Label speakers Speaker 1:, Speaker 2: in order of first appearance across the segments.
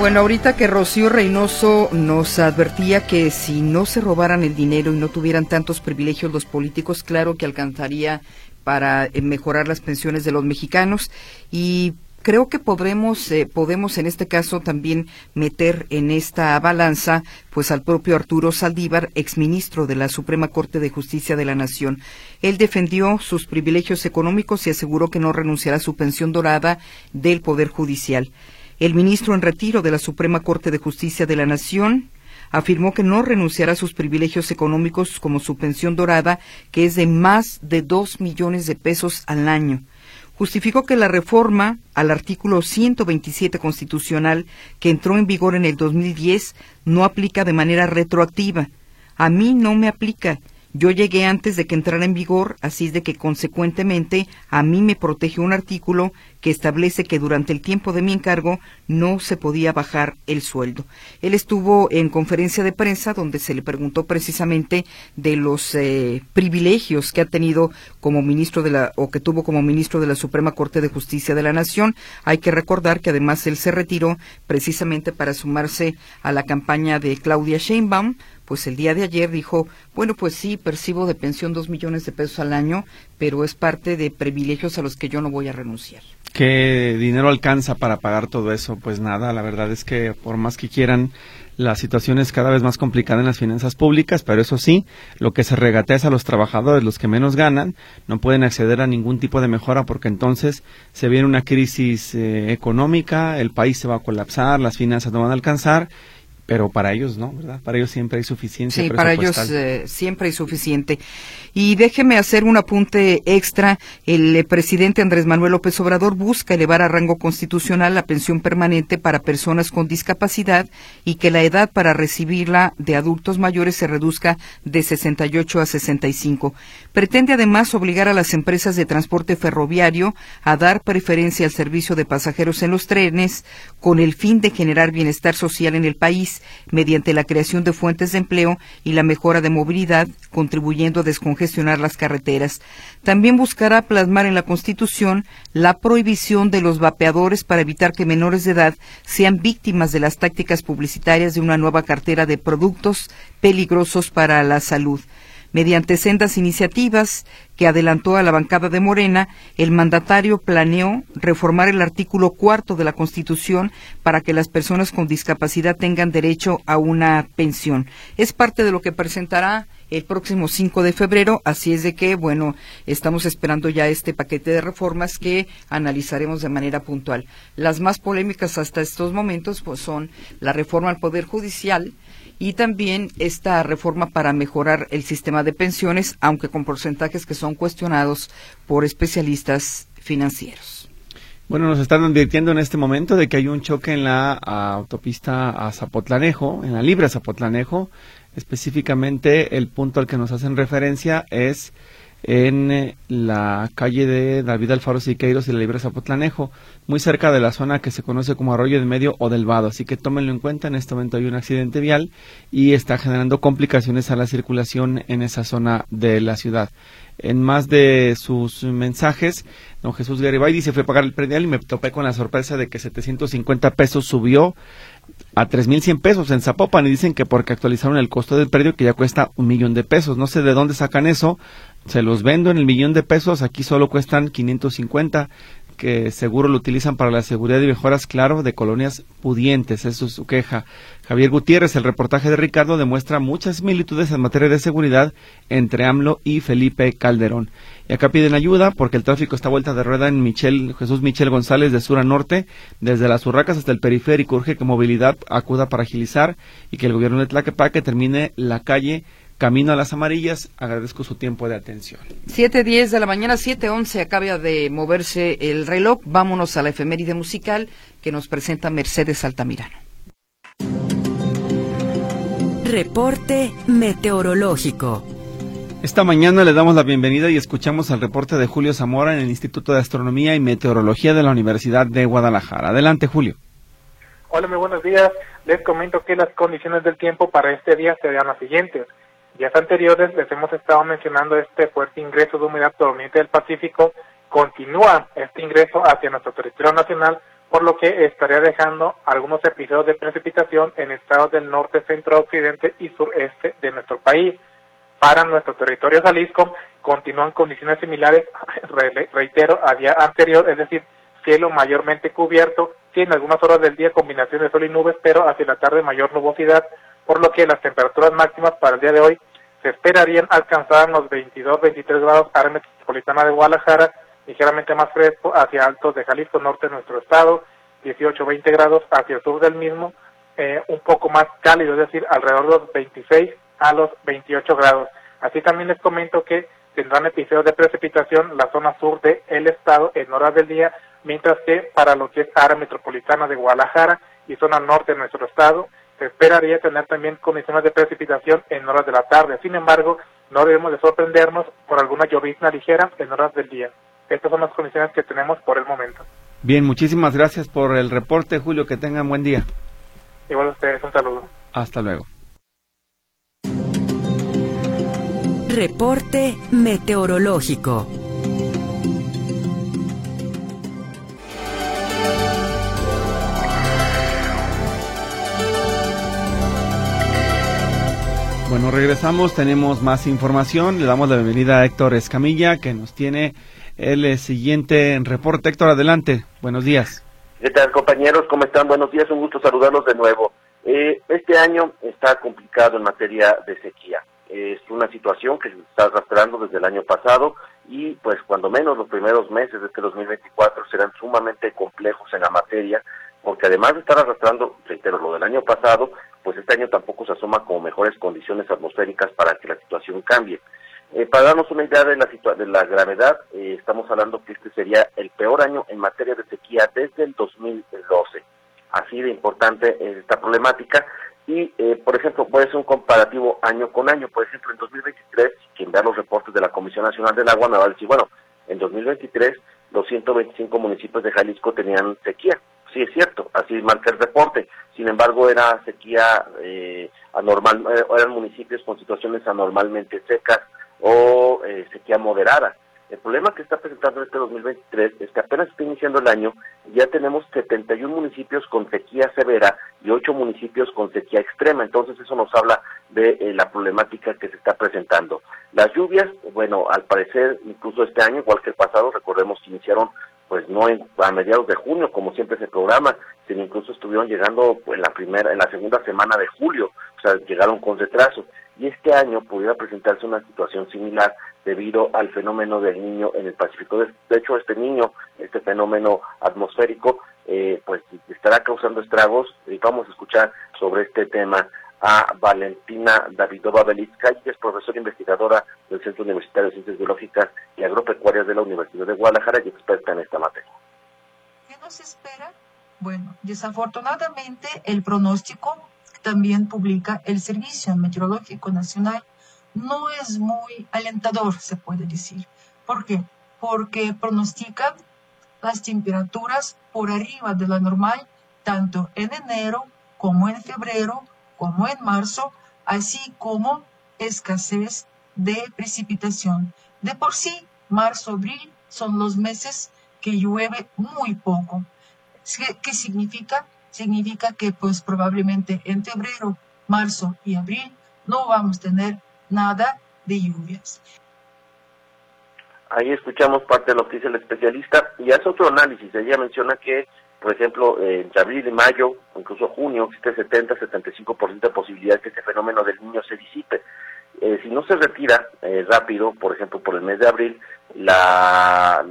Speaker 1: Bueno, ahorita que Rocío Reynoso nos advertía que si no se robaran el dinero y no tuvieran tantos privilegios los políticos, claro que alcanzaría para eh, mejorar las pensiones de los mexicanos y creo que podremos eh, podemos en este caso también meter en esta balanza pues al propio Arturo Saldívar, exministro de la Suprema Corte de Justicia de la Nación. Él defendió sus privilegios económicos y aseguró que no renunciará a su pensión dorada del Poder Judicial. El ministro en retiro de la Suprema Corte de Justicia de la Nación afirmó que no renunciará a sus privilegios económicos como su pensión dorada, que es de más de dos millones de pesos al año. Justificó que la reforma al artículo 127 constitucional, que entró en vigor en el 2010, no aplica de manera retroactiva. A mí no me aplica yo llegué antes de que entrara en vigor, así es de que consecuentemente a mí me protege un artículo que establece que durante el tiempo de mi encargo no se podía bajar el sueldo. Él estuvo en conferencia de prensa donde se le preguntó precisamente de los eh, privilegios que ha tenido como ministro de la o que tuvo como ministro de la Suprema Corte de Justicia de la Nación. Hay que recordar que además él se retiró precisamente para sumarse a la campaña de Claudia Sheinbaum pues el día de ayer dijo, bueno, pues sí, percibo de pensión dos millones de pesos al año, pero es parte de privilegios a los que yo no voy a renunciar.
Speaker 2: ¿Qué dinero alcanza para pagar todo eso? Pues nada, la verdad es que por más que quieran, la situación es cada vez más complicada en las finanzas públicas, pero eso sí, lo que se regatea es a los trabajadores, los que menos ganan, no pueden acceder a ningún tipo de mejora porque entonces se viene una crisis eh, económica, el país se va a colapsar, las finanzas no van a alcanzar pero para ellos no, ¿verdad? Para ellos siempre hay suficiencia.
Speaker 1: Sí, para ellos eh, siempre hay suficiente. Y déjeme hacer un apunte extra. El eh, presidente Andrés Manuel López Obrador busca elevar a rango constitucional la pensión permanente para personas con discapacidad y que la edad para recibirla de adultos mayores se reduzca de 68 a 65. Pretende además obligar a las empresas de transporte ferroviario a dar preferencia al servicio de pasajeros en los trenes con el fin de generar bienestar social en el país mediante la creación de fuentes de empleo y la mejora de movilidad, contribuyendo a descongestionar las carreteras. También buscará plasmar en la Constitución la prohibición de los vapeadores para evitar que menores de edad sean víctimas de las tácticas publicitarias de una nueva cartera de productos peligrosos para la salud. Mediante sendas iniciativas que adelantó a la bancada de Morena, el mandatario planeó reformar el artículo cuarto de la Constitución para que las personas con discapacidad tengan derecho a una pensión. Es parte de lo que presentará el próximo 5 de febrero, así es de que, bueno, estamos esperando ya este paquete de reformas que analizaremos de manera puntual. Las más polémicas hasta estos momentos pues, son la reforma al Poder Judicial, y también esta reforma para mejorar el sistema de pensiones, aunque con porcentajes que son cuestionados por especialistas financieros.
Speaker 2: Bueno, nos están advirtiendo en este momento de que hay un choque en la autopista a Zapotlanejo, en la libre Zapotlanejo. Específicamente, el punto al que nos hacen referencia es en eh, la calle de David Alfaro Siqueiros y la Libre Zapotlanejo, muy cerca de la zona que se conoce como Arroyo de Medio o del Vado. Así que tómenlo en cuenta, en este momento hay un accidente vial y está generando complicaciones a la circulación en esa zona de la ciudad. En más de sus mensajes, don Jesús Garibay dice fue a pagar el predial y me topé con la sorpresa de que 750 pesos subió a 3.100 pesos en Zapopan y dicen que porque actualizaron el costo del predio que ya cuesta un millón de pesos. No sé de dónde sacan eso, se los vendo en el millón de pesos, aquí solo cuestan 550 que seguro lo utilizan para la seguridad y mejoras, claro, de colonias pudientes, eso es su queja. Javier Gutiérrez, el reportaje de Ricardo demuestra muchas similitudes en materia de seguridad entre AMLO y Felipe Calderón. Y acá piden ayuda porque el tráfico está vuelta de rueda en Michel, Jesús Michel González de sur a norte, desde las Urracas hasta el periférico, urge que movilidad acuda para agilizar y que el gobierno de Tlaquepaque termine la calle Camino a las Amarillas, agradezco su tiempo de atención.
Speaker 1: 7.10 de la mañana, 7.11, acaba de moverse el reloj. Vámonos a la efeméride musical que nos presenta Mercedes Altamirano.
Speaker 3: Reporte meteorológico.
Speaker 2: Esta mañana le damos la bienvenida y escuchamos el reporte de Julio Zamora en el Instituto de Astronomía y Meteorología de la Universidad de Guadalajara. Adelante, Julio.
Speaker 4: Hola, muy buenos días. Les comento que las condiciones del tiempo para este día serían las siguientes días anteriores les hemos estado mencionando este fuerte ingreso de humedad proveniente del Pacífico. Continúa este ingreso hacia nuestro territorio nacional, por lo que estaría dejando algunos episodios de precipitación en estados del norte, centro, occidente y sureste de nuestro país. Para nuestro territorio Jalisco continúan condiciones similares, reitero, a día anterior, es decir, cielo mayormente cubierto, sí en algunas horas del día combinación de sol y nubes, pero hacia la tarde mayor nubosidad, por lo que las temperaturas máximas para el día de hoy se esperarían alcanzar los 22-23 grados área metropolitana de Guadalajara, ligeramente más fresco hacia altos de Jalisco, norte de nuestro estado, 18-20 grados hacia el sur del mismo, eh, un poco más cálido, es decir, alrededor de los 26 a los 28 grados. Así también les comento que tendrán episodios de precipitación la zona sur del el estado en horas del día, mientras que para lo que es área metropolitana de Guadalajara y zona norte de nuestro estado, se esperaría tener también condiciones de precipitación en horas de la tarde. Sin embargo, no debemos de sorprendernos por alguna llovizna ligera en horas del día. Estas son las condiciones que tenemos por el momento.
Speaker 2: Bien, muchísimas gracias por el reporte, Julio. Que tengan buen día.
Speaker 4: Igual a ustedes, un saludo.
Speaker 2: Hasta luego.
Speaker 3: Reporte meteorológico.
Speaker 2: Bueno, regresamos, tenemos más información. Le damos la bienvenida a Héctor Escamilla, que nos tiene el eh, siguiente reporte. Héctor, adelante. Buenos días.
Speaker 5: ¿Qué tal, compañeros? ¿Cómo están? Buenos días, un gusto saludarlos de nuevo. Eh, este año está complicado en materia de sequía. Es una situación que se está arrastrando desde el año pasado y, pues, cuando menos los primeros meses de este 2024 serán sumamente complejos en la materia, porque además de estar arrastrando, reitero, lo del año pasado, pues este año tampoco se asoma como mejores condiciones atmosféricas para que la situación cambie. Eh, para darnos una idea de la, de la gravedad, eh, estamos hablando que este sería el peor año en materia de sequía desde el 2012. Así de importante es esta problemática. Y, eh, por ejemplo, puede ser un comparativo año con año. Por ejemplo, en 2023, quien vea los reportes de la Comisión Nacional del Agua me va a decir, bueno, en 2023 los 125 municipios de Jalisco tenían sequía Sí, es cierto, así marca el reporte. Sin embargo, era sequía eh, anormal, eh, eran municipios con situaciones anormalmente secas o eh, sequía moderada. El problema que está presentando este 2023 es que apenas está iniciando el año ya tenemos 71 municipios con sequía severa y 8 municipios con sequía extrema. Entonces eso nos habla de eh, la problemática que se está presentando. Las lluvias, bueno, al parecer incluso este año, igual que el pasado, recordemos que iniciaron pues no a mediados de junio como siempre se programa, sino incluso estuvieron llegando pues, en la primera, en la segunda semana de julio, o sea, llegaron con retraso. Y este año pudiera presentarse una situación similar debido al fenómeno del niño en el Pacífico. De, hecho, este niño, este fenómeno atmosférico, eh, pues estará causando estragos y vamos a escuchar sobre este tema a Valentina Davidova Belitska, que es profesora investigadora del Centro Universitario de Ciencias Biológicas Agropecuarias de la Universidad de Guadalajara y experta en esta materia.
Speaker 6: ¿Qué nos espera? Bueno, desafortunadamente el pronóstico también publica el Servicio Meteorológico Nacional no es muy alentador, se puede decir. ¿Por qué? Porque pronostica las temperaturas por arriba de la normal tanto en enero como en febrero como en marzo, así como escasez de precipitación. De por sí, marzo-abril son los meses que llueve muy poco. ¿Qué, significa? Significa que pues probablemente en febrero, marzo y abril no vamos a tener nada de lluvias.
Speaker 5: Ahí escuchamos parte de lo que dice el especialista y hace otro análisis. Ella menciona que por ejemplo, entre abril y mayo, incluso junio, existe 70-75% de posibilidad que este fenómeno del niño se disipe. Eh, si no se retira eh, rápido, por ejemplo, por el mes de abril, la,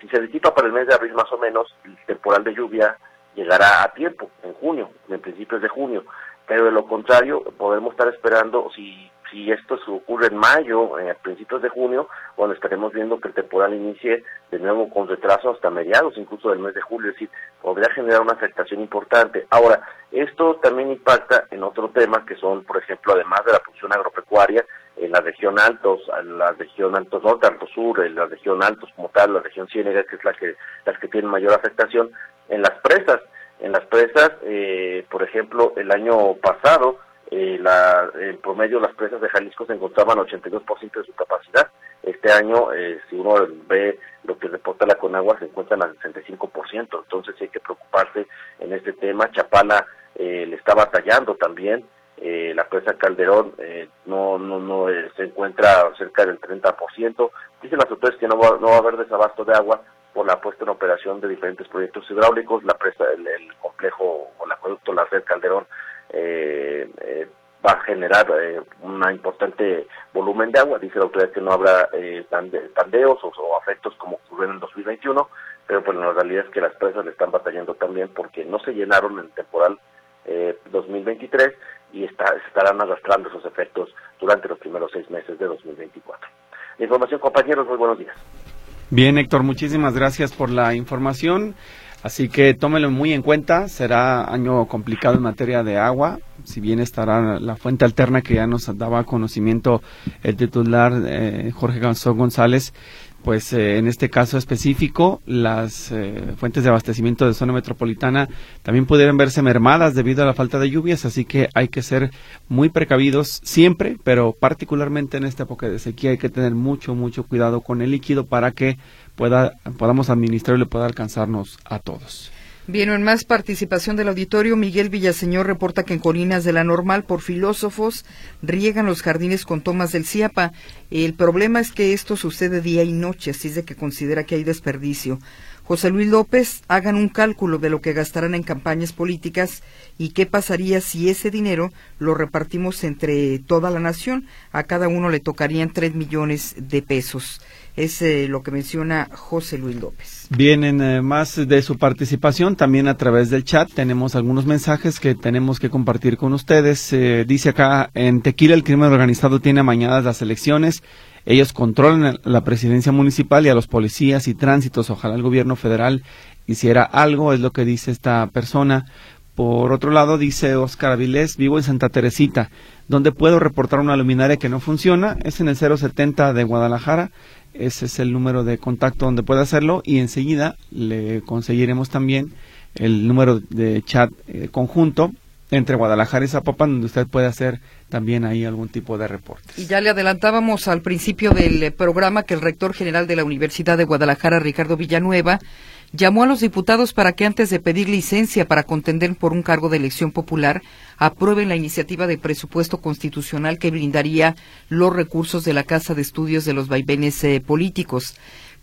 Speaker 5: si se disipa para el mes de abril más o menos, el temporal de lluvia llegará a tiempo, en junio, en principios de junio. Pero de lo contrario, podemos estar esperando, si si esto ocurre en mayo, eh, a principios de junio, bueno, estaremos viendo que el temporal inicie de nuevo con retraso hasta mediados, incluso del mes de julio, es decir, podría generar una afectación importante. Ahora, esto también impacta en otro tema que son, por ejemplo, además de la producción agropecuaria, en la región altos, en la región altos norte, alto sur, en la región altos como tal, la región ciénega, que es la que, las que tienen mayor afectación, en las presas. En las presas, eh, por ejemplo, el año pasado, eh, la, en promedio las presas de Jalisco se encontraban 82% de su capacidad. Este año, eh, si uno ve lo que reporta la Conagua, se encuentran al 65%, entonces hay que preocuparse en este tema. Chapala eh, le está batallando también, eh, la presa Calderón eh, no no no eh, se encuentra cerca del 30%. Dicen las autoridades que no va, no va a haber desabasto de agua por la puesta en operación de diferentes proyectos hidráulicos. La presa, el, el complejo o el acueducto La Red Calderón va a generar un importante volumen de agua. Dice la autoridad que no habrá tandeos o, o afectos como ocurrió en el 2021, pero pues la realidad es que las presas le están batallando también porque no se llenaron en el temporal 2023 y está, estarán arrastrando esos efectos durante los primeros seis meses de 2024. La información, compañeros, muy buenos días.
Speaker 2: Bien, Héctor, muchísimas gracias por la información. Así que tómelo muy en cuenta, será año complicado en materia de agua, si bien estará la fuente alterna que ya nos daba conocimiento el titular eh, Jorge González, pues eh, en este caso específico las eh, fuentes de abastecimiento de zona metropolitana también pudieran verse mermadas debido a la falta de lluvias, así que hay que ser muy precavidos siempre, pero particularmente en esta época de sequía hay que tener mucho, mucho cuidado con el líquido para que pueda, podamos administrarlo y pueda alcanzarnos a todos.
Speaker 1: Bien, en más participación del auditorio, Miguel Villaseñor reporta que en Colinas de la Normal, por filósofos, riegan los jardines con tomas del CIAPA. El problema es que esto sucede día y noche, así es de que considera que hay desperdicio. José Luis López, hagan un cálculo de lo que gastarán en campañas políticas y qué pasaría si ese dinero lo repartimos entre toda la nación. A cada uno le tocarían tres millones de pesos. Es eh, lo que menciona José Luis López.
Speaker 2: Vienen eh, más de su participación también a través del chat. Tenemos algunos mensajes que tenemos que compartir con ustedes. Eh, dice acá, en Tequila el crimen organizado tiene amañadas las elecciones. Ellos controlan la presidencia municipal y a los policías y tránsitos. Ojalá el gobierno federal hiciera algo, es lo que dice esta persona. Por otro lado, dice Oscar Avilés, vivo en Santa Teresita, donde puedo reportar una luminaria que no funciona. Es en el 070 de Guadalajara ese es el número de contacto donde puede hacerlo y enseguida le conseguiremos también el número de chat eh, conjunto entre Guadalajara y Zapopan, donde usted puede hacer también ahí algún tipo de reporte.
Speaker 1: Y ya le adelantábamos al principio del eh, programa que el rector general de la Universidad de Guadalajara, Ricardo Villanueva, llamó a los diputados para que antes de pedir licencia para contender por un cargo de elección popular, aprueben la iniciativa de presupuesto constitucional que brindaría los recursos de la Casa de Estudios de los Vaivenes eh, Políticos.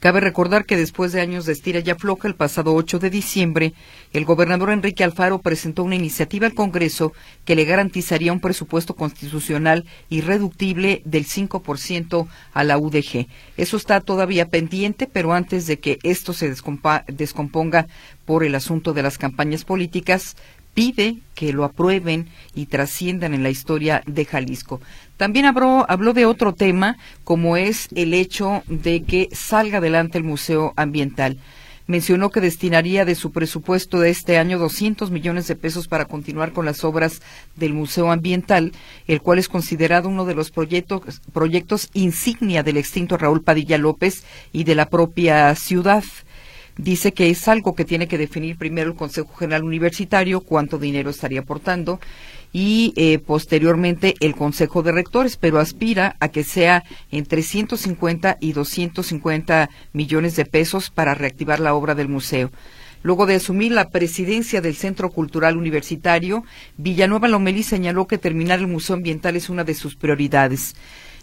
Speaker 1: Cabe recordar que después de años de estira y afloja, el pasado 8 de diciembre, el gobernador Enrique Alfaro presentó una iniciativa al Congreso que le garantizaría un presupuesto constitucional irreductible del 5% a la UDG. Eso está todavía pendiente, pero antes de que esto se descomponga por el asunto de las campañas políticas, pide que lo aprueben y trasciendan en la historia de Jalisco. También habló, habló de otro tema, como es el hecho de que salga adelante el Museo Ambiental. Mencionó que destinaría de su presupuesto de este año 200 millones de pesos para continuar con las obras del Museo Ambiental, el cual es considerado uno de los proyectos, proyectos insignia del extinto Raúl Padilla López y de la propia ciudad dice que es algo que tiene que definir primero el Consejo General Universitario, cuánto dinero estaría aportando, y eh, posteriormente el Consejo de Rectores, pero aspira a que sea entre 150 y 250 millones de pesos para reactivar la obra del museo. Luego de asumir la presidencia del Centro Cultural Universitario, Villanueva Lomelí señaló que terminar el Museo Ambiental es una de sus prioridades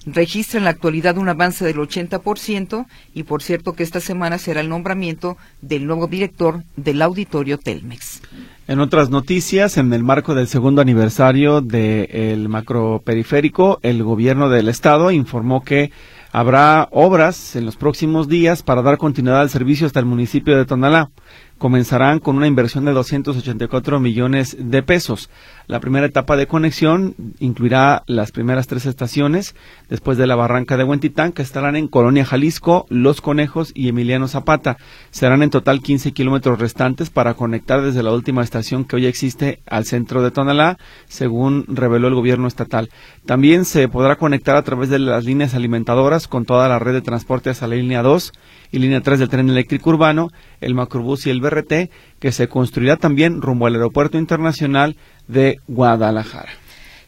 Speaker 1: registra en la actualidad un avance del 80% y por cierto que esta semana será el nombramiento del nuevo director del auditorio Telmex.
Speaker 2: En otras noticias, en el marco del segundo aniversario del macroperiférico, el gobierno del estado informó que habrá obras en los próximos días para dar continuidad al servicio hasta el municipio de Tonalá comenzarán con una inversión de 284 millones de pesos. La primera etapa de conexión incluirá las primeras tres estaciones después de la barranca de Huentitán, que estarán en Colonia Jalisco, Los Conejos y Emiliano Zapata. Serán en total 15 kilómetros restantes para conectar desde la última estación que hoy existe al centro de Tonalá, según reveló el gobierno estatal. También se podrá conectar a través de las líneas alimentadoras con toda la red de transporte hasta la línea 2 y línea 3 del tren eléctrico urbano, el macrobús y el BRT, que se construirá también rumbo al Aeropuerto Internacional de Guadalajara.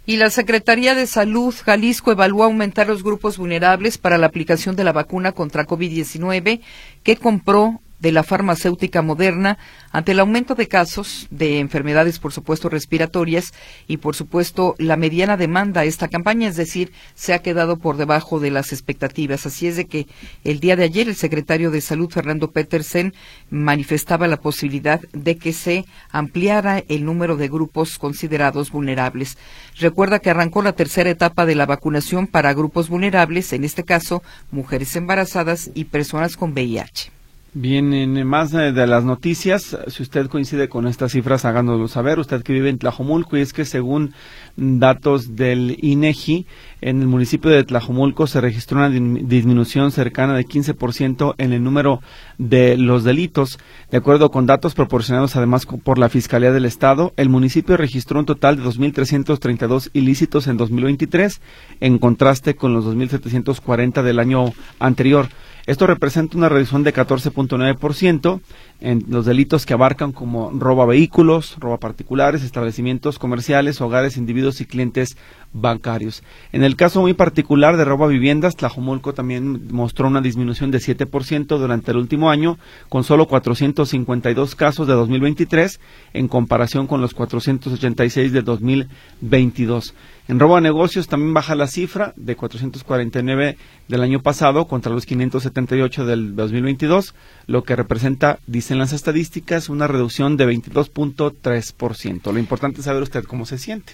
Speaker 1: Y la Secretaría de Salud Jalisco evalúa aumentar los grupos vulnerables para la aplicación de la vacuna contra COVID-19 que compró de la farmacéutica moderna ante el aumento de casos de enfermedades, por supuesto, respiratorias y, por supuesto, la mediana demanda a esta campaña, es decir, se ha quedado por debajo de las expectativas. Así es de que el día de ayer el secretario de Salud, Fernando Petersen, manifestaba la posibilidad de que se ampliara el número de grupos considerados vulnerables. Recuerda que arrancó la tercera etapa de la vacunación para grupos vulnerables, en este caso, mujeres embarazadas y personas con VIH.
Speaker 2: Bien, en más de, las noticias, si usted coincide con estas cifras, háganoslo saber. Usted que vive en Tlajomulco, y es que según datos del INEGI, en el municipio de Tlajomulco se registró una disminución cercana de 15% en el número de los delitos. De acuerdo con datos proporcionados además por la Fiscalía del Estado, el municipio registró un total de 2.332 ilícitos en 2023, en contraste con los 2.740 del año anterior. Esto representa una reducción de 14.9% en los delitos que abarcan como roba vehículos, roba particulares, establecimientos comerciales, hogares, individuos y clientes bancarios. En el caso muy particular de roba viviendas, Tlajomulco también mostró una disminución de 7% durante el último año, con solo 452 casos de 2023 en comparación con los 486 de 2022. En robo a negocios también baja la cifra de 449 del año pasado contra los 578 del 2022, lo que representa, dicen las estadísticas, una reducción de 22.3%. Lo importante es saber usted cómo se siente.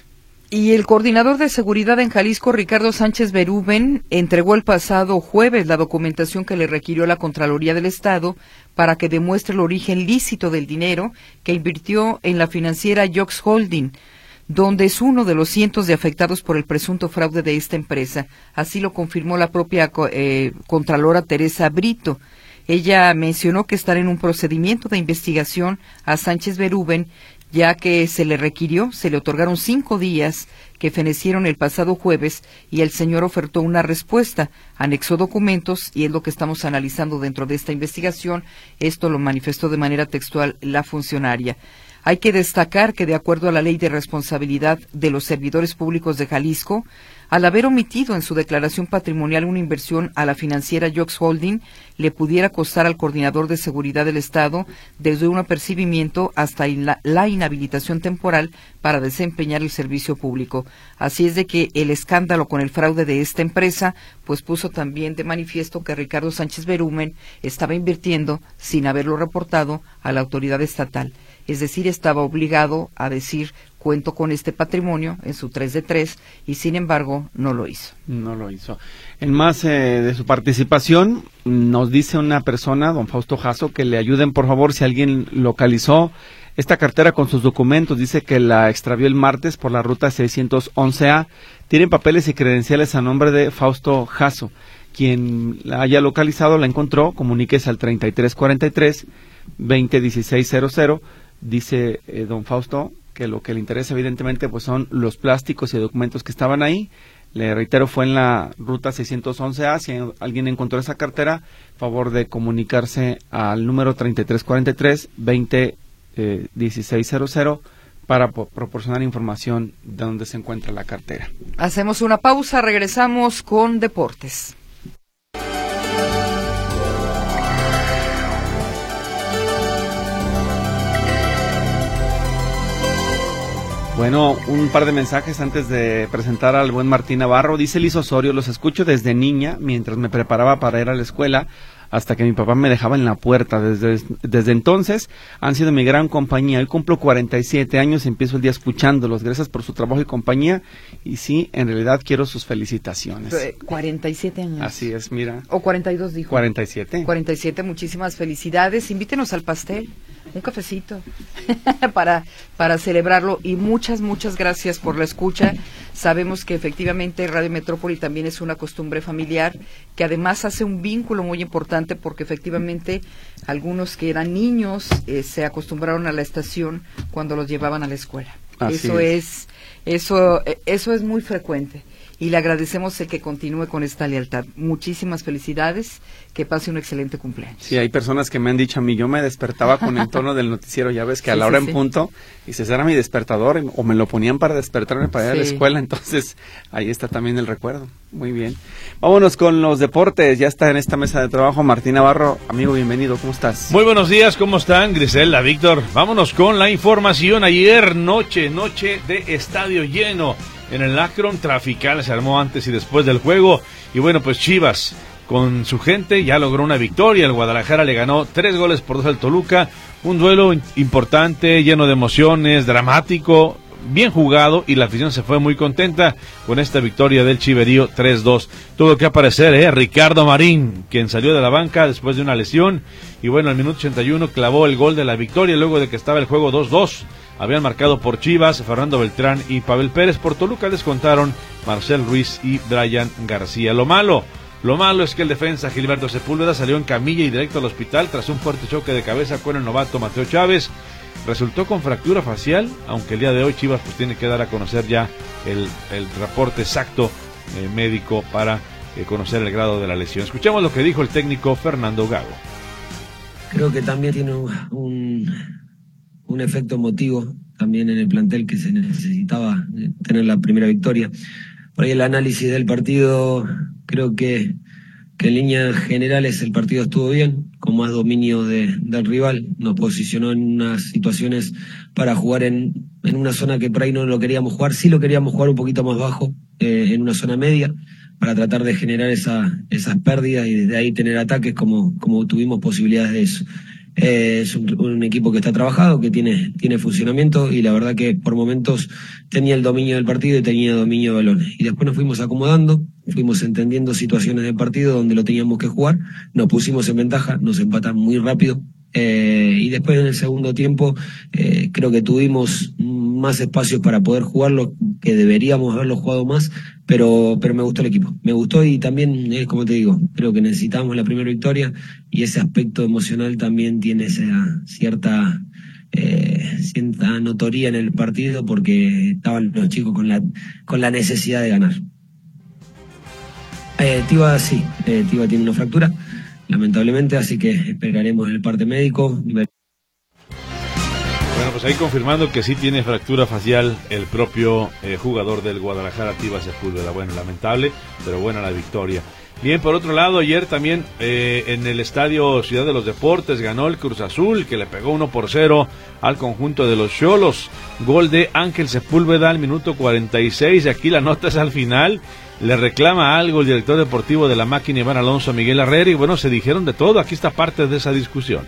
Speaker 1: Y el coordinador de seguridad en Jalisco, Ricardo Sánchez Berúben, entregó el pasado jueves la documentación que le requirió la Contraloría del Estado para que demuestre el origen lícito del dinero que invirtió en la financiera Jox Holding donde es uno de los cientos de afectados por el presunto fraude de esta empresa. Así lo confirmó la propia eh, Contralora Teresa Brito. Ella mencionó que estará en un procedimiento de investigación a Sánchez Berúben, ya que se le requirió, se le otorgaron cinco días que fenecieron el pasado jueves y el señor ofertó una respuesta, anexó documentos y es lo que estamos analizando dentro de esta investigación. Esto lo manifestó de manera textual la funcionaria. Hay que destacar que, de acuerdo a la Ley de Responsabilidad de los Servidores Públicos de Jalisco, al haber omitido en su declaración patrimonial una inversión a la financiera Jox Holding, le pudiera costar al coordinador de seguridad del Estado desde un apercibimiento hasta la, inhabilitación temporal para desempeñar el servicio público. Así es de que el escándalo con el fraude de esta empresa, pues puso también de manifiesto que Ricardo Sánchez Berumen estaba invirtiendo sin haberlo reportado a la autoridad estatal es decir, estaba obligado a decir cuento con este patrimonio en su 3 de 3 y sin embargo no lo hizo.
Speaker 2: No lo hizo. En más eh, de su participación, nos dice una persona, don Fausto Jasso, que le ayuden por favor si alguien localizó esta cartera con sus documentos. Dice que la extravió el martes por la ruta 611A. Tienen papeles y credenciales a nombre de Fausto Jasso. Quien la haya localizado la encontró, comuníquese al 3343 201600 dice eh, don Fausto que lo que le interesa evidentemente pues son los plásticos y documentos que estaban ahí. Le reitero, fue en la ruta 611A. Si alguien encontró esa cartera, favor de comunicarse al número 3343 201600 eh, para proporcionar información de dónde se encuentra la cartera.
Speaker 1: Hacemos una pausa, regresamos con deportes.
Speaker 2: Bueno, un par de mensajes antes de presentar al buen Martín Navarro. Dice Liz Osorio, los escucho desde niña mientras me preparaba para ir a la escuela hasta que mi papá me dejaba en la puerta. Desde, desde entonces han sido mi gran compañía. Hoy cumplo 47 años y empiezo el día escuchándolos. Gracias por su trabajo y compañía. Y sí, en realidad quiero sus felicitaciones.
Speaker 1: 47 años.
Speaker 2: Así es, mira.
Speaker 1: O 42 dijo.
Speaker 2: 47.
Speaker 1: 47, muchísimas felicidades. Invítenos al pastel un cafecito para, para celebrarlo y muchas, muchas gracias por la escucha. Sabemos que efectivamente Radio Metrópoli también es una costumbre familiar que además hace un vínculo muy importante porque efectivamente algunos que eran niños eh, se acostumbraron a la estación cuando los llevaban a la escuela. eso es. eso, eh, eso es muy frecuente y le agradecemos el que continúe con esta lealtad. Muchísimas felicidades, que pase un excelente cumpleaños.
Speaker 2: Sí, hay personas que me han dicho a mí, yo me despertaba con el tono del noticiero, ya ves que a la hora en punto, y se era mi despertador, o me lo ponían para despertarme para ir a la escuela, entonces ahí está también el recuerdo. Muy bien. Vámonos con los deportes, ya está en esta mesa de trabajo Martín Navarro, amigo, bienvenido, ¿cómo estás?
Speaker 7: Muy buenos días, ¿cómo están? Grisela, Víctor, vámonos con la información. Ayer, noche, noche de estadio lleno en el Akron Trafical, se armó antes y después del juego, y bueno, pues Chivas con su gente ya logró una victoria. El Guadalajara le ganó tres goles por dos al Toluca. Un duelo importante, lleno de emociones, dramático, bien jugado y la afición se fue muy contenta con esta victoria del Chiverío 3-2. Tuvo que aparecer ¿eh? Ricardo Marín, quien salió de la banca después de una lesión y bueno, al minuto 81 clavó el gol de la victoria luego de que estaba el juego 2-2. Habían marcado por Chivas, Fernando Beltrán y Pavel Pérez. Por Toluca descontaron Marcel Ruiz y Brian García. Lo malo, lo malo es que el defensa Gilberto Sepúlveda salió en camilla y directo al hospital tras un fuerte choque de cabeza con el novato Mateo Chávez. Resultó con fractura facial, aunque el día de hoy Chivas pues tiene que dar a conocer ya el, reporte exacto eh, médico para eh, conocer el grado de la lesión. Escuchemos lo que dijo el técnico Fernando Gago.
Speaker 8: Creo que también tiene un, un efecto emotivo también en el plantel que se necesitaba eh, tener la primera victoria. Por ahí el análisis del partido Creo que, que en líneas generales el partido estuvo bien, con más dominio de, del rival. Nos posicionó en unas situaciones para jugar en, en una zona que por ahí no lo queríamos jugar. Sí lo queríamos jugar un poquito más bajo, eh, en una zona media, para tratar de generar esa, esas pérdidas y desde ahí tener ataques como, como tuvimos posibilidades de eso. Eh, es un, equipo que está trabajado, que tiene, tiene funcionamiento y la verdad que por momentos tenía el dominio del partido y tenía dominio de balones. Y después nos fuimos acomodando, fuimos entendiendo situaciones del partido donde lo teníamos que jugar, nos pusimos en ventaja, nos empatan muy rápido. Eh, y después en el segundo tiempo eh, creo que tuvimos más espacios para poder jugarlo, que deberíamos haberlo jugado más, pero, pero me gustó el equipo. Me gustó y también, es como te digo, creo que necesitamos la primera victoria y ese aspecto emocional también tiene esa cierta, eh, cierta notoría en el partido porque estaban los chicos con la, con la necesidad de ganar. Eh, Tiva sí, eh, Tiva tiene una fractura, lamentablemente, así que esperaremos el parte médico.
Speaker 7: Bueno, pues ahí confirmando que sí tiene fractura facial el propio eh, jugador del Guadalajara, Tiva Sepúlveda. Bueno, lamentable, pero buena la victoria. Bien, por otro lado, ayer también eh, en el estadio Ciudad de los Deportes ganó el Cruz Azul, que le pegó 1 por 0 al conjunto de los Cholos. Gol de Ángel Sepúlveda al minuto 46. Y aquí la nota es al final. Le reclama algo el director deportivo de la máquina Iván Alonso Miguel Herrera. Y bueno, se dijeron de todo. Aquí está parte de esa discusión.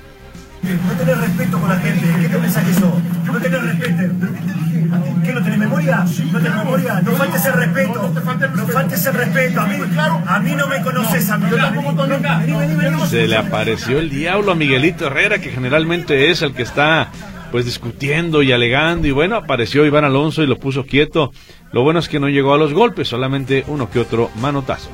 Speaker 9: No tenés respeto con la gente. ¿Qué te pensás que sos? No tenés respeto. ¿Qué no tenés memoria? ¿No tenés memoria? No faltes el respeto. No faltes el respeto. A mí, a mí no me conoces a mí.
Speaker 7: Se le apareció el diablo a Miguelito Herrera, que generalmente es el que está pues discutiendo y alegando y bueno, apareció Iván Alonso y lo puso quieto. Lo bueno es que no llegó a los golpes, solamente uno que otro manotazo.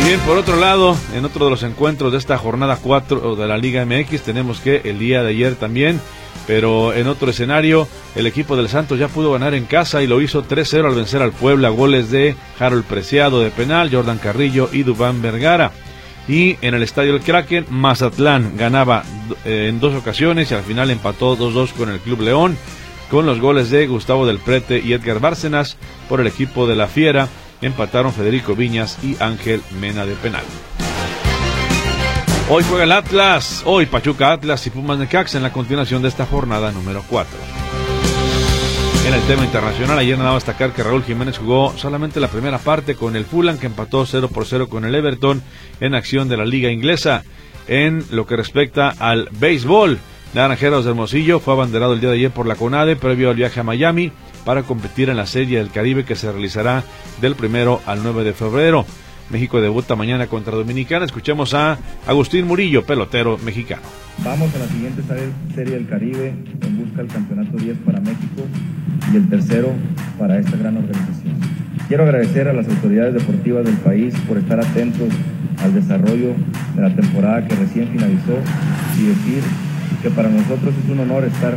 Speaker 7: Y bien, por otro lado, en otro de los encuentros de esta jornada 4 de la Liga MX, tenemos que el día de ayer también, pero en otro escenario, el equipo del Santos ya pudo ganar en casa y lo hizo 3-0 al vencer al Puebla, goles de Harold Preciado de penal, Jordan Carrillo y Dubán Vergara. Y en el estadio del Kraken, Mazatlán ganaba eh, en dos ocasiones y al final empató 2-2 con el Club León, con los goles de Gustavo del Prete y Edgar Bárcenas por el equipo de la Fiera empataron Federico Viñas y Ángel Mena de penal. Hoy juega el Atlas, hoy Pachuca Atlas y Pumas Necaxa en la continuación de esta jornada número 4. En el tema internacional, ayer nada más destacar que Raúl Jiménez jugó solamente la primera parte con el Fulham, que empató 0 por 0 con el Everton en acción de la Liga Inglesa. En lo que respecta al béisbol, Naranjeros de Hermosillo fue abanderado el día de ayer por la CONADE previo al viaje a Miami para competir en la Serie del Caribe que se realizará del primero al 9 de febrero. México debuta mañana contra Dominicana. Escuchemos a Agustín Murillo, pelotero mexicano.
Speaker 10: Vamos a la siguiente Serie del Caribe en busca del campeonato 10 para México y el tercero para esta gran organización. Quiero agradecer a las autoridades deportivas del país por estar atentos al desarrollo de la temporada que recién finalizó y decir que para nosotros es un honor estar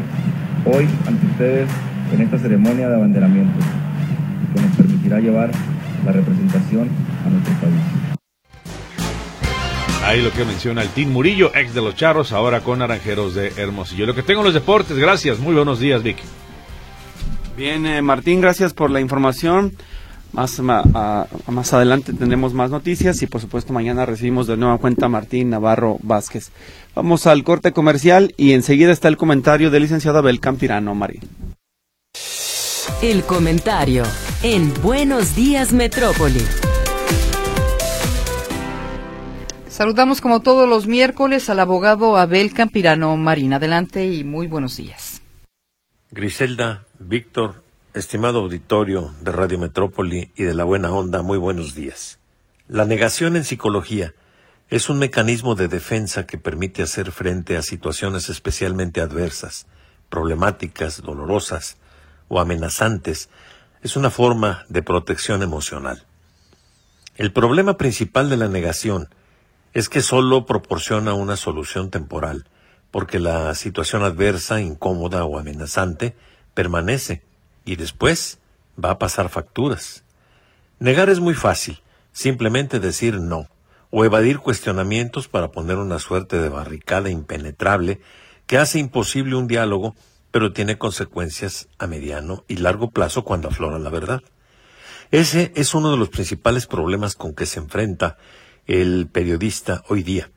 Speaker 10: hoy ante ustedes en esta ceremonia de abanderamiento que nos permitirá llevar la representación a nuestro país.
Speaker 7: Ahí lo que menciona el Team Murillo, ex de los Charros, ahora con Naranjeros de Hermosillo. Lo que tengo en los deportes, gracias. Muy buenos días, Vic.
Speaker 2: Bien, eh, Martín, gracias por la información. Más, más adelante tendremos más noticias y por supuesto mañana recibimos de nueva cuenta a Martín Navarro Vázquez. Vamos al corte comercial y enseguida está el comentario del licenciado Abel Campirano, Marín.
Speaker 3: El comentario en Buenos Días Metrópoli.
Speaker 1: Saludamos como todos los miércoles al abogado Abel Campirano Marín. Adelante y muy buenos días.
Speaker 11: Griselda, Víctor, estimado auditorio de Radio Metrópoli y de la Buena Onda, muy buenos días. La negación en psicología es un mecanismo de defensa que permite hacer frente a situaciones especialmente adversas, problemáticas, dolorosas o amenazantes. Es una forma de protección emocional. El problema principal de la negación es que solo proporciona una solución temporal, porque la situación adversa, incómoda o amenazante permanece y después va a pasar facturas. Negar es muy fácil, simplemente decir no, o evadir cuestionamientos para poner una suerte de barricada impenetrable que hace imposible un diálogo, pero tiene consecuencias a mediano y largo plazo cuando aflora la verdad. Ese es uno de los principales problemas con que se enfrenta el periodista hoy día.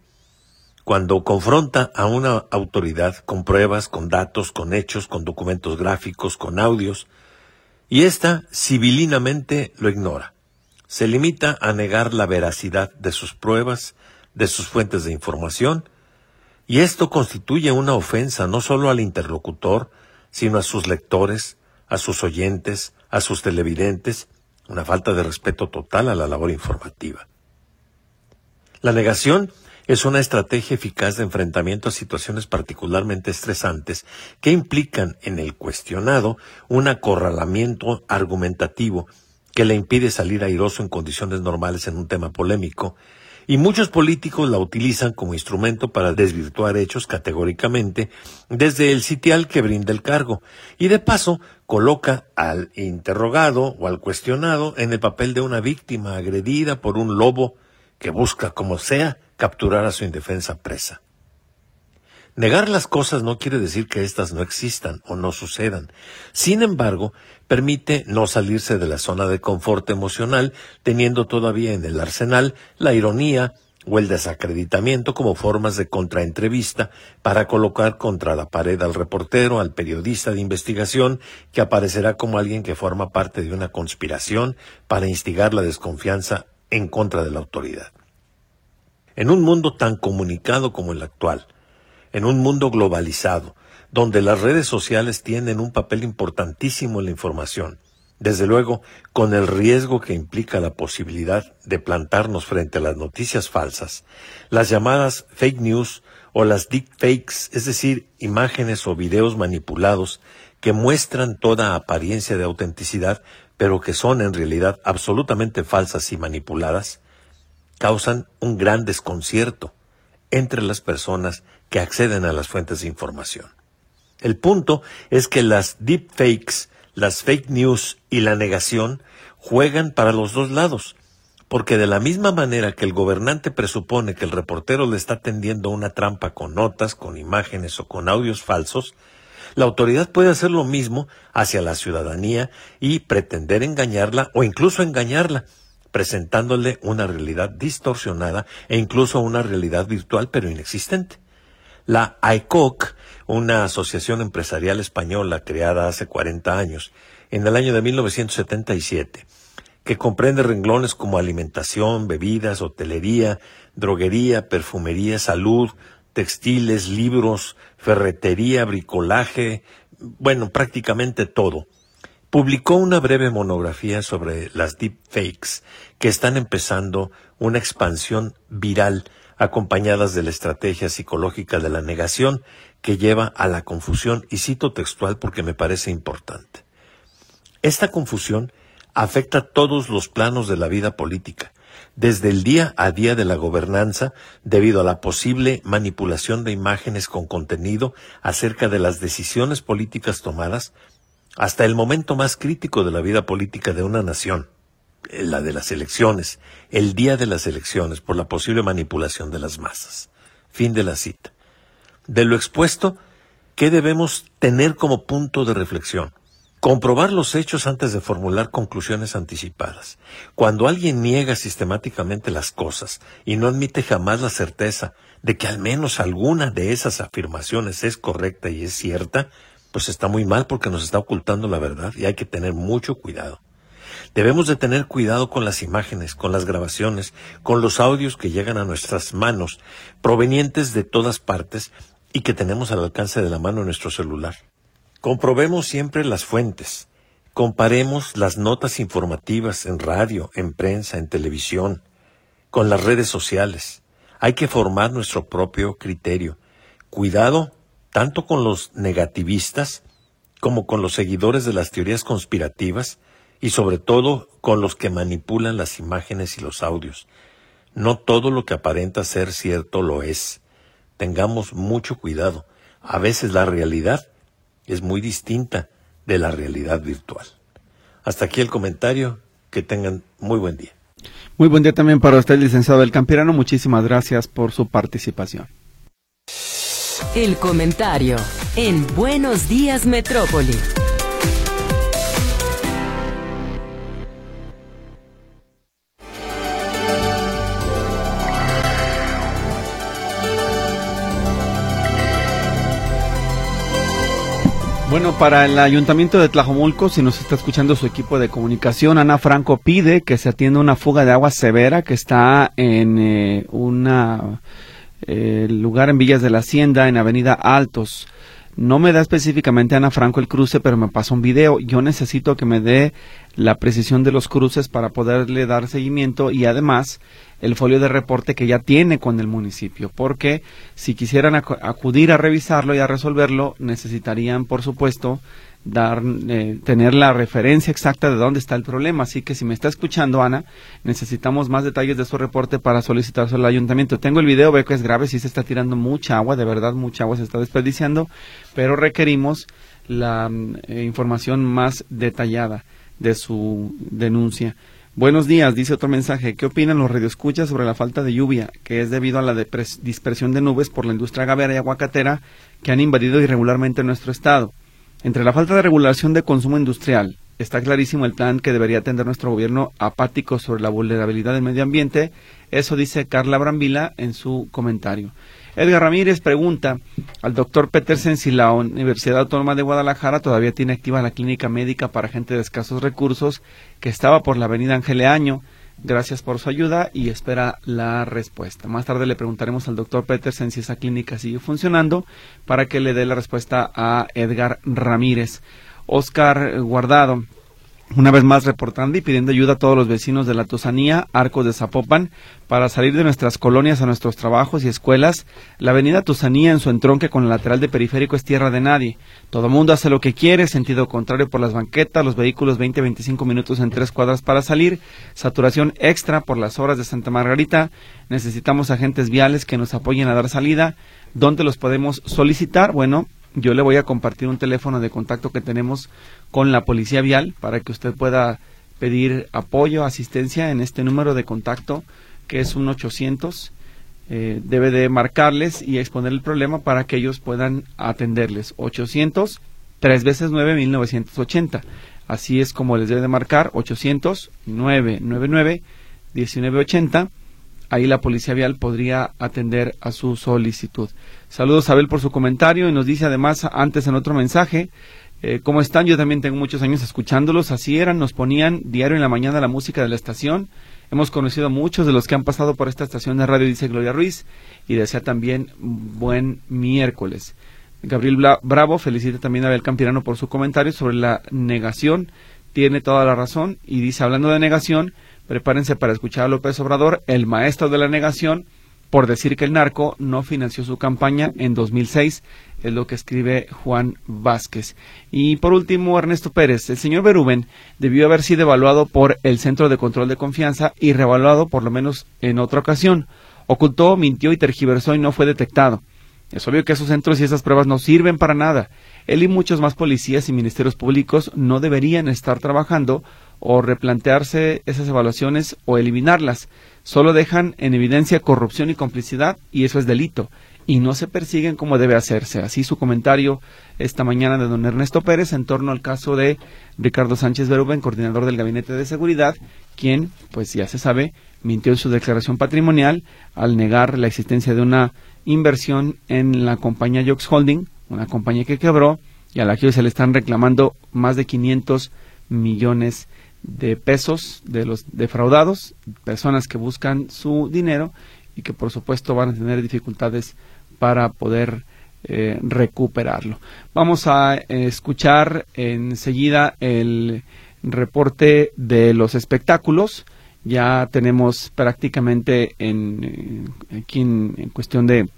Speaker 11: Cuando confronta a una autoridad con pruebas, con datos, con hechos, con documentos gráficos, con audios, y ésta civilinamente lo ignora. Se limita a negar la veracidad de sus pruebas, de sus fuentes de información, y esto constituye una ofensa no solo al interlocutor, sino a sus lectores, a sus oyentes, a sus televidentes, una falta de respeto total a la labor informativa. La negación es una estrategia eficaz de enfrentamiento a situaciones particularmente estresantes que implican en el cuestionado un acorralamiento argumentativo que le impide salir airoso en condiciones normales en un tema polémico, y muchos políticos la utilizan como instrumento para desvirtuar hechos categóricamente desde el sitial que brinda el cargo, y de paso coloca al interrogado o al cuestionado en el papel de una víctima agredida por un lobo que busca, como sea, capturar a su indefensa presa. Negar las cosas no quiere decir que éstas no existan o no sucedan. Sin embargo, permite no salirse de la zona de confort emocional, teniendo todavía en el arsenal la ironía o el desacreditamiento como formas de contraentrevista para colocar contra la pared al reportero, al periodista de investigación, que aparecerá como alguien que forma parte de una conspiración para instigar la desconfianza en contra de la autoridad. En un mundo tan comunicado como el actual, en un mundo globalizado, donde las redes sociales tienen un papel importantísimo en la información, desde luego con el riesgo que implica la posibilidad de plantarnos frente a las noticias falsas, las llamadas fake news o las deepfakes, es decir, imágenes o videos manipulados que muestran toda apariencia de autenticidad, pero que son en realidad absolutamente falsas y manipuladas, causan un gran desconcierto entre las personas que acceden a las fuentes de información. El punto es que las deepfakes, las fake news y la negación juegan para los dos lados, porque de la misma manera que el gobernante presupone que el reportero le está tendiendo una trampa con notas, con imágenes o con audios falsos, la autoridad puede hacer lo mismo hacia la ciudadanía y pretender engañarla o incluso engañarla, presentándole una realidad distorsionada e incluso una realidad virtual pero inexistente. La AECOC, una asociación empresarial española creada hace 40 años, en el año de 1977, que comprende renglones como alimentación, bebidas, hotelería, droguería, perfumería, salud, textiles, libros, ferretería, bricolaje, bueno, prácticamente todo. Publicó una breve monografía sobre las deepfakes que están empezando una expansión viral acompañadas de la estrategia psicológica de la negación que lleva a la confusión, y cito textual porque me parece importante. Esta confusión afecta todos los planos de la vida política, desde el día a día de la gobernanza debido a la posible manipulación de imágenes con contenido acerca de las decisiones políticas tomadas hasta el momento más crítico de la vida política de una nación, eh, la de las elecciones, el día de las elecciones, por la posible manipulación de las masas. Fin de la cita. De lo expuesto, ¿qué debemos tener como punto de reflexión? Comprobar los hechos antes de formular conclusiones anticipadas. Cuando alguien niega sistemáticamente las cosas y no admite jamás la certeza de que al menos alguna de esas afirmaciones es correcta y es cierta, pues está muy mal porque nos está ocultando la verdad y hay que tener mucho cuidado. Debemos de tener cuidado con las imágenes, con las grabaciones, con los audios que llegan a nuestras manos, provenientes de todas partes y que tenemos al alcance de la mano en nuestro celular. Comprobemos siempre las fuentes. Comparemos las notas informativas en radio, en prensa, en televisión, con las redes sociales. Hay que formar nuestro propio criterio. Cuidado tanto con los negativistas como con los seguidores de las teorías conspirativas y sobre todo con los que manipulan las imágenes y los audios. No todo lo que aparenta ser cierto lo es. Tengamos mucho cuidado. A veces la realidad es muy distinta de la realidad virtual. Hasta aquí el comentario. Que tengan muy buen día.
Speaker 2: Muy buen día también para usted, licenciado del Campirano. Muchísimas gracias por su participación.
Speaker 3: El comentario en Buenos Días Metrópoli.
Speaker 2: Bueno, para el Ayuntamiento de Tlajomulco, si nos está escuchando su equipo de comunicación, Ana Franco pide que se atienda una fuga de agua severa que está en eh, un eh, lugar en Villas de la Hacienda, en Avenida Altos. No me da específicamente Ana Franco el cruce, pero me pasa un video. Yo necesito que me dé la precisión de los cruces para poderle dar seguimiento y además el folio de reporte que ya tiene con el municipio, porque si quisieran acudir a revisarlo y a resolverlo, necesitarían, por supuesto, dar, eh, tener la referencia exacta de dónde está el problema. Así que si me está escuchando, Ana, necesitamos más detalles de su reporte para solicitarse al ayuntamiento. Tengo el video, veo que es grave, sí se está tirando mucha agua, de verdad mucha agua se está desperdiciando, pero requerimos la eh, información más detallada de su denuncia. Buenos días, dice otro mensaje. ¿Qué opinan los radioescuchas sobre la falta de lluvia, que es debido a la dispersión de nubes por la industria gavera y aguacatera que han invadido irregularmente nuestro estado? Entre la falta de regulación de consumo industrial, está clarísimo el plan que debería atender nuestro gobierno apático sobre la vulnerabilidad del medio ambiente. Eso dice Carla Brambila en su comentario. Edgar Ramírez pregunta al doctor Petersen si la Universidad Autónoma de Guadalajara todavía tiene activa la clínica médica para gente de escasos recursos que estaba por la avenida Angeleaño. Gracias por su ayuda y espera la respuesta. Más tarde le preguntaremos al doctor Petersen si esa clínica sigue funcionando para que le dé la respuesta a Edgar Ramírez. Oscar Guardado una vez más reportando y pidiendo ayuda a todos los vecinos de la Tusanía, Arcos de Zapopan, para salir de nuestras colonias a nuestros trabajos y escuelas. La avenida Tusanía en su entronque con el lateral de periférico es tierra de nadie. Todo mundo hace lo que quiere, sentido contrario por las banquetas, los vehículos 20-25 minutos en tres cuadras para salir, saturación extra por las horas de Santa Margarita. Necesitamos agentes viales que nos apoyen a dar salida. ¿Dónde los podemos solicitar? Bueno, yo le voy a compartir un teléfono de contacto que tenemos con la Policía Vial para que usted pueda pedir apoyo, asistencia en este número de contacto que es un 800. Eh, debe de marcarles y exponer el problema para que ellos puedan atenderles. 800 3 veces 9 1980. Así es como les debe de marcar 800 999 1980 ahí la policía vial podría atender a su solicitud. Saludos a Abel por su comentario y nos dice además antes en otro mensaje, eh, ¿cómo están? Yo también tengo muchos años escuchándolos, así eran, nos ponían diario en la mañana la música de la estación. Hemos conocido a muchos de los que han pasado por esta estación de radio, dice Gloria Ruiz, y desea también buen miércoles. Gabriel Bravo felicita también a Abel Campirano por su comentario sobre la negación. Tiene toda la razón y dice, hablando de negación, Prepárense para escuchar a López Obrador, el maestro de la negación, por decir que el narco no financió su campaña en 2006, es lo que escribe Juan Vázquez. Y por último, Ernesto Pérez. El señor Beruben debió haber sido evaluado por el Centro de Control de Confianza y revaluado por lo menos en otra ocasión. Ocultó, mintió y tergiversó y no fue detectado. Es obvio que esos centros y esas pruebas no sirven para nada. Él y muchos más policías y ministerios públicos no deberían estar trabajando o replantearse esas evaluaciones o eliminarlas. Solo dejan en evidencia corrupción y complicidad y eso es delito y no se persiguen como debe hacerse. Así su comentario esta mañana de don Ernesto Pérez en torno al caso de Ricardo Sánchez Berúben, coordinador del Gabinete de Seguridad, quien, pues ya se sabe, mintió en su declaración patrimonial al negar la existencia de una inversión en la compañía Jox Holding, una compañía que quebró y a la que se le están reclamando más de 500 millones de pesos de los defraudados, personas que buscan su dinero y que por supuesto van a tener dificultades para poder eh, recuperarlo. Vamos a eh, escuchar enseguida el reporte de los espectáculos. Ya tenemos prácticamente en, eh, aquí en cuestión de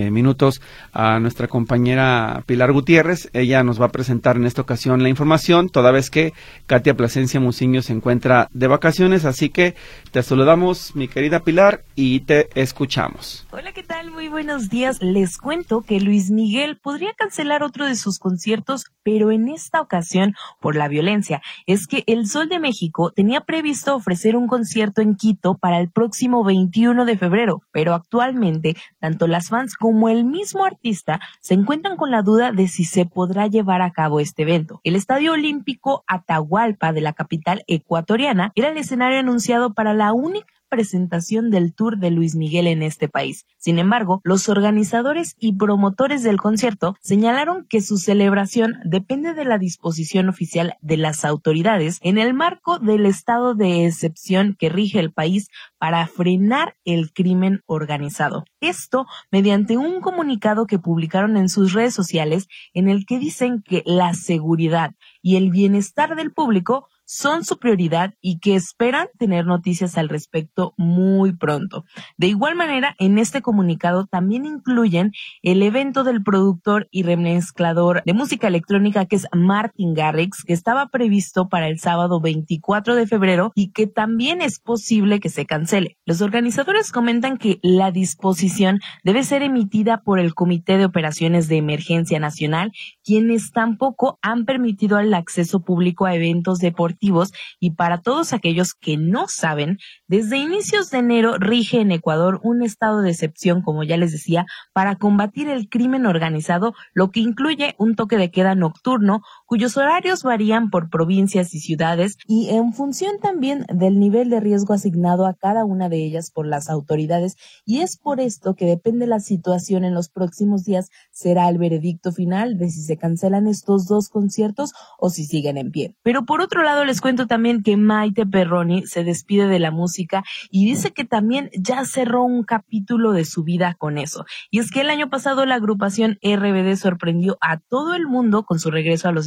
Speaker 2: eh, minutos a nuestra compañera Pilar Gutiérrez. Ella nos va a presentar en esta ocasión la información, toda vez que Katia Plasencia Muciño se encuentra de vacaciones. Así que te saludamos, mi querida Pilar, y te escuchamos.
Speaker 12: Hola, ¿qué tal? Muy buenos días. Les cuento que Luis Miguel podría cancelar otro de sus conciertos, pero en esta ocasión por la violencia. Es que el Sol de México tenía previsto ofrecer un concierto en Quito para el próximo 21 de febrero, pero actualmente tanto las fans como el mismo artista se encuentran con la duda de si se podrá llevar a cabo este evento. El Estadio Olímpico Atahualpa de la capital ecuatoriana era el escenario anunciado para la única presentación del tour de Luis Miguel en este país. Sin embargo, los organizadores y promotores del concierto señalaron que su celebración depende de la disposición oficial de las autoridades en el marco del estado de excepción que rige el país para frenar el crimen organizado. Esto mediante un comunicado que publicaron en sus redes sociales en el que dicen que la seguridad y el bienestar del público son su prioridad y que esperan tener noticias al respecto muy pronto. De igual manera, en este comunicado también incluyen el evento del productor y remezclador de música electrónica que es Martin Garrix, que estaba previsto para el sábado 24 de febrero y que también es posible que se cancele. Los organizadores comentan que la disposición debe ser emitida por el Comité de Operaciones de Emergencia Nacional, quienes tampoco han permitido el acceso público a eventos deportivos y para todos aquellos que no saben, desde inicios de enero rige en Ecuador un estado de excepción, como ya les decía, para combatir el crimen organizado, lo que incluye un toque de queda nocturno, cuyos horarios varían por provincias y ciudades y en función también del nivel de riesgo asignado a cada una de ellas por las autoridades. Y es por esto que depende la situación en los próximos días, será el veredicto final de si se cancelan estos dos conciertos o si siguen en pie. Pero por otro lado, les cuento también que Maite Perroni se despide de la música y dice que también ya cerró un capítulo de su vida con eso. Y es que el año pasado la agrupación RBD sorprendió a todo el mundo con su regreso a los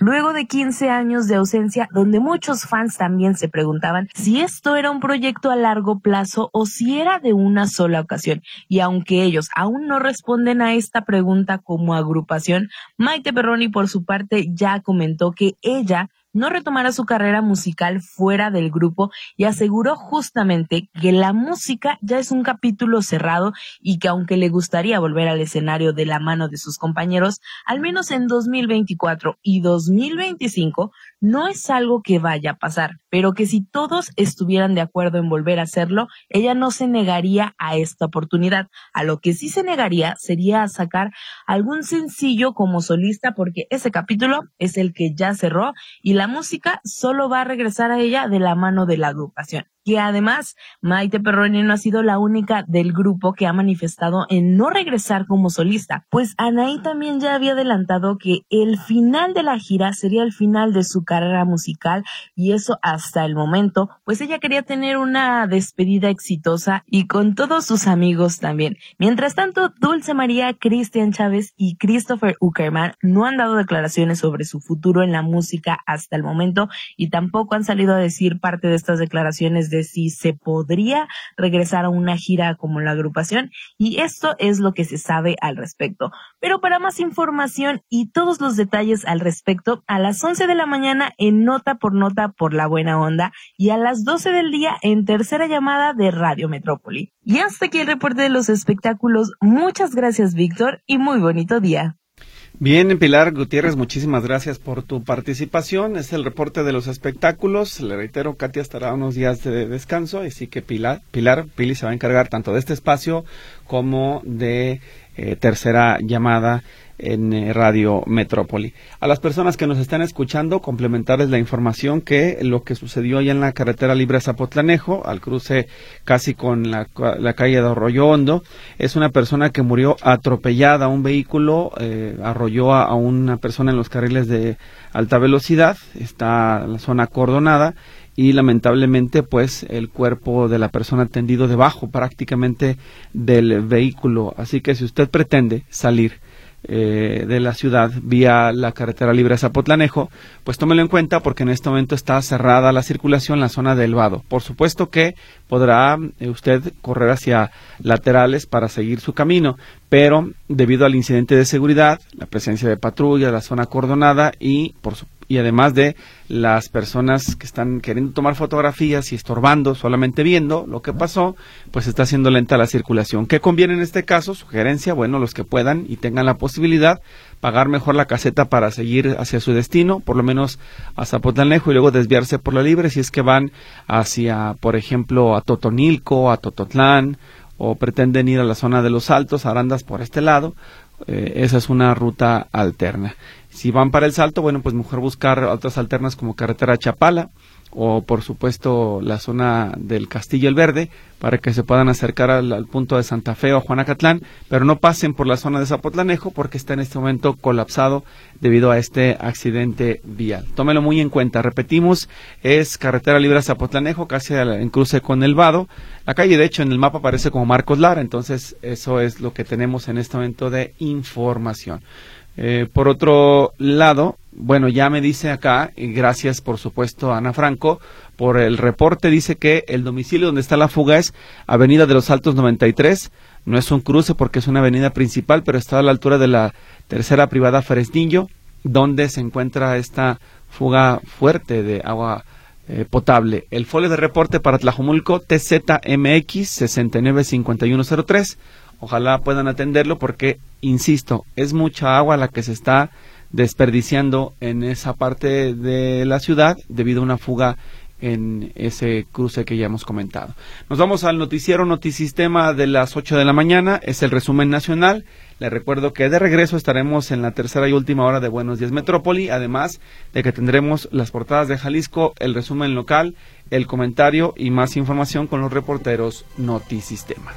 Speaker 12: luego de 15 años de ausencia donde muchos fans también se preguntaban si esto era un proyecto a largo plazo o si era de una sola ocasión. Y aunque ellos aún no responden a esta pregunta como agrupación, Maite Perroni por su parte ya comentó que ella no retomará su carrera musical fuera del grupo y aseguró justamente que la música ya es un capítulo cerrado y que aunque le gustaría volver al escenario de la mano de sus compañeros, al menos en 2024 y 2025 no es algo que vaya a pasar, pero que si todos estuvieran de acuerdo en volver a hacerlo, ella no se negaría a esta oportunidad. A lo que sí se negaría sería a sacar algún sencillo como solista porque ese capítulo es el que ya cerró y la música solo va a regresar a ella de la mano de la agrupación que además Maite Perroni no ha sido la única del grupo que ha manifestado en no regresar como solista, pues Anaí también ya había adelantado que el final de la gira sería el final de su carrera musical y eso hasta el momento, pues ella quería tener una despedida exitosa y con todos sus amigos también. Mientras tanto, Dulce María, Cristian Chávez y Christopher Uckerman no han dado declaraciones sobre su futuro en la música hasta el momento y tampoco han salido a decir parte de estas declaraciones de si se podría regresar a una gira como la agrupación y esto es lo que se sabe al respecto. Pero para más información y todos los detalles al respecto, a las 11 de la mañana en Nota por Nota por la Buena Onda y a las 12 del día en tercera llamada de Radio Metrópoli. Y hasta aquí el reporte de los espectáculos. Muchas gracias Víctor y muy bonito día.
Speaker 2: Bien, Pilar Gutiérrez, muchísimas gracias por tu participación. Es el reporte de los espectáculos. Le reitero, Katia estará unos días de descanso, así que Pilar, Pilar, Pili se va a encargar tanto de este espacio como de eh, tercera llamada en eh, Radio Metrópoli. A las personas que nos están escuchando, complementarles la información que lo que sucedió allá en la carretera libre Zapotlanejo, al cruce casi con la, calle de Arroyo Hondo, es una persona que murió atropellada. Un vehículo eh, arrolló a, a, una persona en los carriles de alta velocidad, está la zona acordonada y lamentablemente pues el cuerpo de la persona tendido debajo prácticamente del vehículo. Así que si usted pretende salir eh, de la ciudad vía la carretera libre Zapotlanejo, pues tómelo en cuenta porque en este momento está cerrada la circulación en la zona del Vado. Por supuesto que podrá eh, usted correr hacia laterales para seguir su camino, pero debido al incidente de seguridad, la presencia de patrulla, la zona acordonada y por su y además de las personas que están queriendo tomar fotografías y estorbando, solamente viendo lo que pasó, pues está haciendo lenta la circulación. ¿Qué conviene en este caso? Sugerencia, bueno, los que puedan y tengan la posibilidad, pagar mejor la caseta para seguir hacia su destino, por lo menos a Zapotlanejo y luego desviarse por la libre si es que van hacia, por ejemplo, a Totonilco, a Tototlán o pretenden ir a la zona de los Altos, Arandas por este lado, eh, esa es una ruta alterna. Si van para el salto, bueno, pues mejor buscar otras alternas como carretera Chapala o por supuesto la zona del Castillo el Verde para que se puedan acercar al, punto de Santa Fe o Juanacatlán, pero no pasen por la zona de Zapotlanejo porque está en este momento colapsado debido a este accidente vial. Tómelo muy en cuenta. Repetimos, es carretera libre Zapotlanejo, casi en cruce con el Vado. La calle, de hecho, en el mapa aparece como Marcos Lara, entonces eso es lo que tenemos en este momento de información. Eh, por otro lado, bueno, ya me dice acá, y gracias por supuesto Ana Franco, por el reporte dice que el domicilio donde está la fuga es Avenida de los Altos 93, no es un cruce porque es una avenida principal, pero está a la altura de la tercera privada Fresnillo, donde se encuentra esta fuga fuerte de agua eh, potable. El folio de reporte para Tlajumulco TZMX 695103 Ojalá puedan atenderlo porque, insisto, es mucha agua la que se está desperdiciando en esa parte de la ciudad debido a una fuga en ese cruce que ya hemos comentado. Nos vamos al noticiero Notisistema de las 8 de la mañana, es el resumen nacional. Les recuerdo que de regreso estaremos en la tercera y última hora de Buenos Días Metrópoli, además de que tendremos las portadas de Jalisco, el resumen local, el comentario y más información con los reporteros Notisistema.